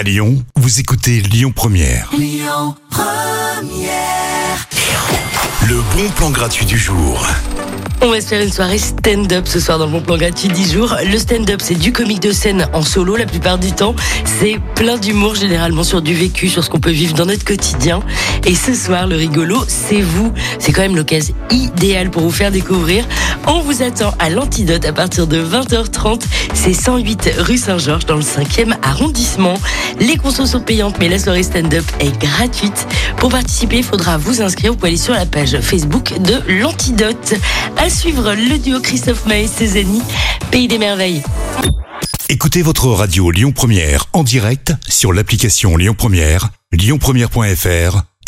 À Lyon, vous écoutez Lyon Première. Le bon plan gratuit du jour. On va se faire une soirée stand-up ce soir dans le bon plan gratuit 10 jours. Le stand-up, c'est du comique de scène en solo la plupart du temps. C'est plein d'humour généralement sur du vécu, sur ce qu'on peut vivre dans notre quotidien. Et ce soir, le rigolo, c'est vous. C'est quand même l'occasion idéale pour vous faire découvrir. On vous attend à l'Antidote à partir de 20h30. C'est 108 rue Saint-Georges dans le 5e arrondissement. Les consos sont payantes, mais la soirée stand-up est gratuite. Pour participer, il faudra vous inscrire. Vous aller sur la page Facebook de l'Antidote. À suivre le duo Christophe Maé Cézanne, Pays des Merveilles. Écoutez votre radio Lyon Première en direct sur l'application Lyon Première, lyonpremière.fr